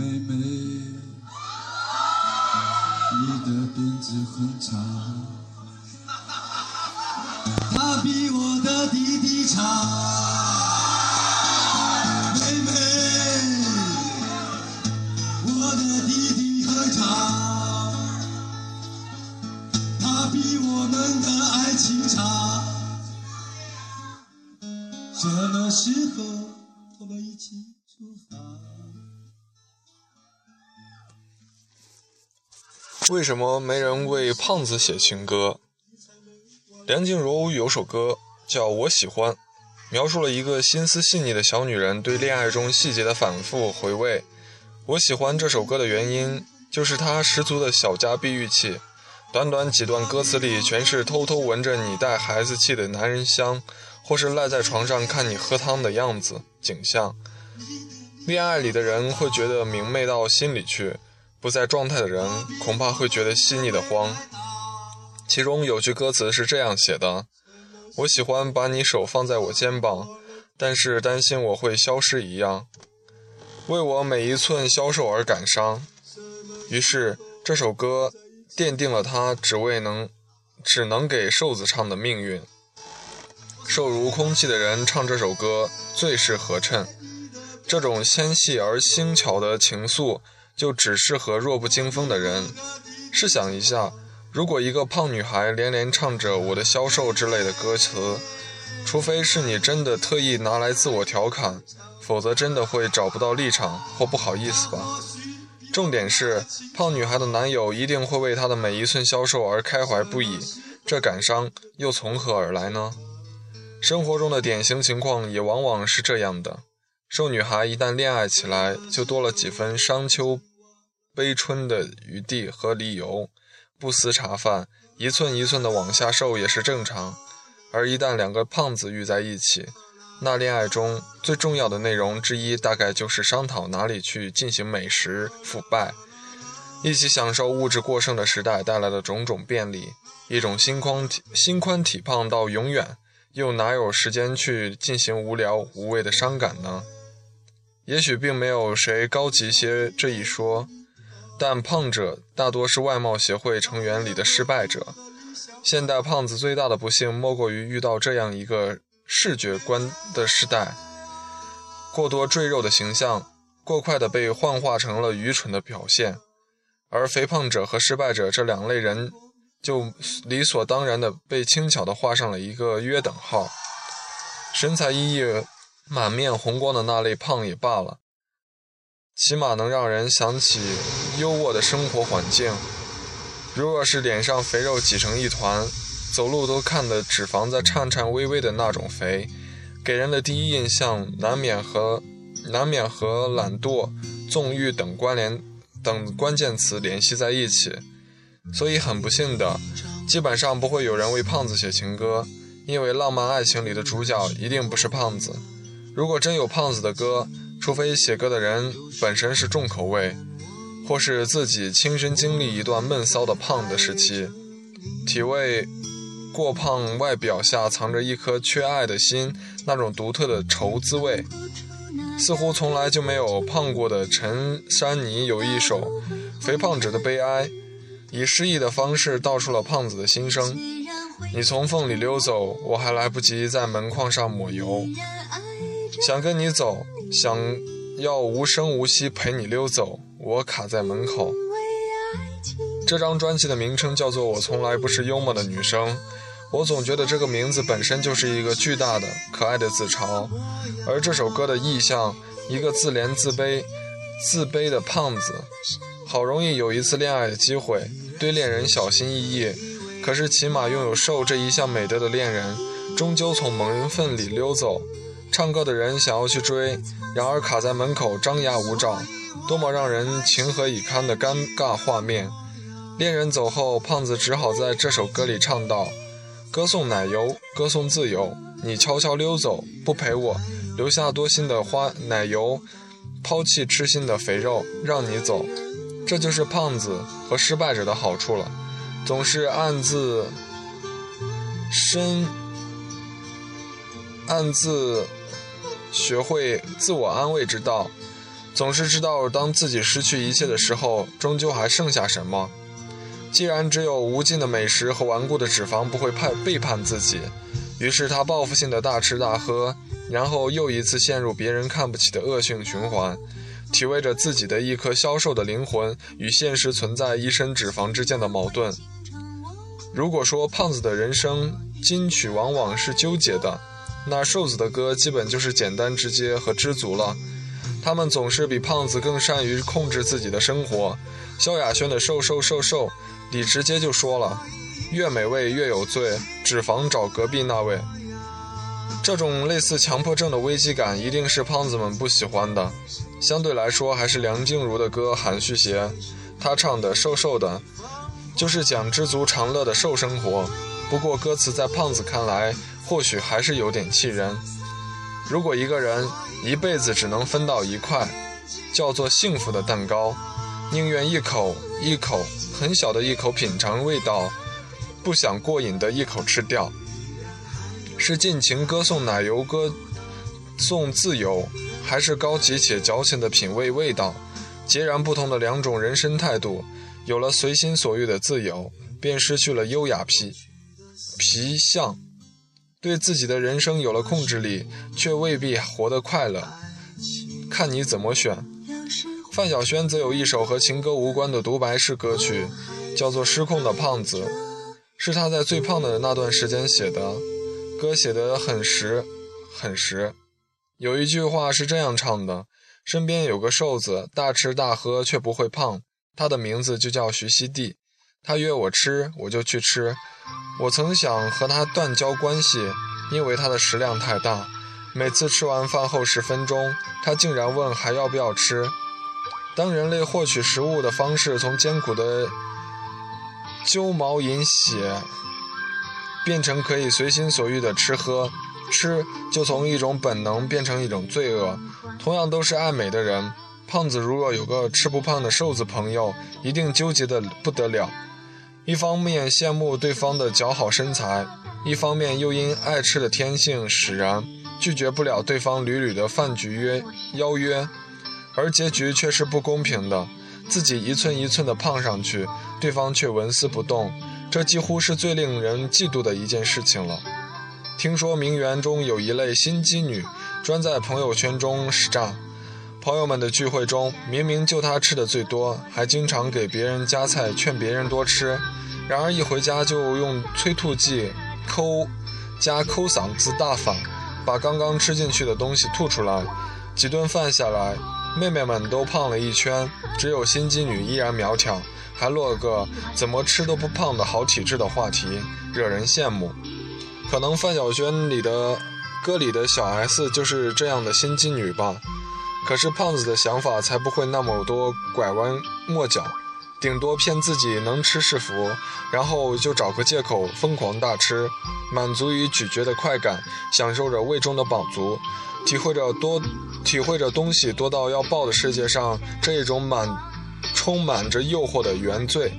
妹妹，你的辫子很长，它比我的弟弟长。妹妹，我的弟弟很长，它比我们的爱情长。什么时候我们一起出发？为什么没人为胖子写情歌？梁静茹有首歌叫《我喜欢》，描述了一个心思细腻的小女人对恋爱中细节的反复回味。我喜欢这首歌的原因，就是它十足的小家碧玉气。短短几段歌词里，全是偷偷闻着你带孩子气的男人香，或是赖在床上看你喝汤的样子景象。恋爱里的人会觉得明媚到心里去。不在状态的人恐怕会觉得细腻的慌。其中有句歌词是这样写的：“我喜欢把你手放在我肩膀，但是担心我会消失一样，为我每一寸消瘦而感伤。”于是这首歌奠定了他只为能只能给瘦子唱的命运。瘦如空气的人唱这首歌最是合衬。这种纤细而轻巧的情愫。就只适合弱不禁风的人。试想一下，如果一个胖女孩连连唱着“我的消瘦”之类的歌词，除非是你真的特意拿来自我调侃，否则真的会找不到立场或不好意思吧。重点是，胖女孩的男友一定会为她的每一寸消瘦而开怀不已，这感伤又从何而来呢？生活中的典型情况也往往是这样的：瘦女孩一旦恋爱起来，就多了几分商丘。悲春的余地和理由，不思茶饭，一寸一寸的往下瘦也是正常。而一旦两个胖子遇在一起，那恋爱中最重要的内容之一，大概就是商讨哪里去进行美食腐败，一起享受物质过剩的时代带来的种种便利。一种心宽体心宽体胖到永远，又哪有时间去进行无聊无谓的伤感呢？也许并没有谁高级些这一说。但胖者大多是外貌协会成员里的失败者。现代胖子最大的不幸，莫过于遇到这样一个视觉观的时代：过多赘肉的形象，过快的被幻化成了愚蠢的表现。而肥胖者和失败者这两类人，就理所当然的被轻巧的画上了一个约等号。神采奕奕、满面红光的那类胖也罢了。起码能让人想起优渥的生活环境。如果是脸上肥肉挤成一团，走路都看得脂肪在颤颤巍巍的那种肥，给人的第一印象难免和难免和懒惰、纵欲等关联等关键词联系在一起。所以很不幸的，基本上不会有人为胖子写情歌，因为浪漫爱情里的主角一定不是胖子。如果真有胖子的歌，除非写歌的人本身是重口味，或是自己亲身经历一段闷骚的胖的时期，体味过胖外表下藏着一颗缺爱的心那种独特的愁滋味。似乎从来就没有胖过的陈珊妮有一首《肥胖者的悲哀》，以诗意的方式道出了胖子的心声。你从缝里溜走，我还来不及在门框上抹油。想跟你走，想要无声无息陪你溜走，我卡在门口。这张专辑的名称叫做《我从来不是幽默的女生》，我总觉得这个名字本身就是一个巨大的、可爱的自嘲。而这首歌的意象，一个自怜自卑、自卑的胖子，好容易有一次恋爱的机会，对恋人小心翼翼，可是起码拥有瘦这一项美德的恋人，终究从门缝里溜走。唱歌的人想要去追，然而卡在门口张牙舞爪，多么让人情何以堪的尴尬画面！恋人走后，胖子只好在这首歌里唱道：“歌颂奶油，歌颂自由，你悄悄溜走，不陪我，留下多心的花奶油，抛弃痴心的肥肉，让你走。”这就是胖子和失败者的好处了，总是暗自深暗自。学会自我安慰之道，总是知道当自己失去一切的时候，终究还剩下什么。既然只有无尽的美食和顽固的脂肪不会叛背叛自己，于是他报复性的大吃大喝，然后又一次陷入别人看不起的恶性循环，体味着自己的一颗消瘦的灵魂与现实存在一身脂肪之间的矛盾。如果说胖子的人生金曲往往是纠结的，那瘦子的歌基本就是简单直接和知足了。他们总是比胖子更善于控制自己的生活。萧亚轩的瘦瘦瘦瘦。李直接就说了：“越美味越有罪，脂肪找隔壁那位。”这种类似强迫症的危机感，一定是胖子们不喜欢的。相对来说，还是梁静茹的歌含蓄些。她唱的“瘦瘦的”，就是讲知足常乐的瘦生活。不过歌词在胖子看来，或许还是有点气人。如果一个人一辈子只能分到一块，叫做幸福的蛋糕。宁愿一口一口很小的一口品尝味道，不想过瘾的一口吃掉。是尽情歌颂奶油，歌颂自由，还是高级且矫情的品味味道？截然不同的两种人生态度。有了随心所欲的自由，便失去了优雅皮皮相。对自己的人生有了控制力，却未必活得快乐。看你怎么选。范晓萱则有一首和情歌无关的独白式歌曲，叫做《失控的胖子》，是她在最胖的那段时间写的。歌写得很实，很实。有一句话是这样唱的：身边有个瘦子，大吃大喝却不会胖，他的名字就叫徐熙娣。他约我吃，我就去吃。我曾想和他断交关系，因为他的食量太大。每次吃完饭后十分钟，他竟然问还要不要吃。当人类获取食物的方式从艰苦的揪毛饮血，变成可以随心所欲的吃喝，吃就从一种本能变成一种罪恶。同样都是爱美的人，胖子如若有个吃不胖的瘦子朋友，一定纠结的不得了。一方面羡慕对方的姣好身材，一方面又因爱吃的天性使然，拒绝不了对方屡屡的饭局约邀约。而结局却是不公平的，自己一寸一寸的胖上去，对方却纹丝不动，这几乎是最令人嫉妒的一件事情了。听说名媛中有一类心机女，专在朋友圈中使诈。朋友们的聚会中，明明就她吃的最多，还经常给别人夹菜，劝别人多吃。然而一回家就用催吐剂抠加抠嗓子大法，把刚刚吃进去的东西吐出来。几顿饭下来。妹妹们都胖了一圈，只有心机女依然苗条，还落个怎么吃都不胖的好体质的话题，惹人羡慕。可能范晓萱里的歌里的小 S 就是这样的心机女吧。可是胖子的想法才不会那么多拐弯抹角，顶多骗自己能吃是福，然后就找个借口疯狂大吃，满足于咀嚼的快感，享受着胃中的饱足。体会着多，体会着东西多到要爆的世界上这一种满，充满着诱惑的原罪。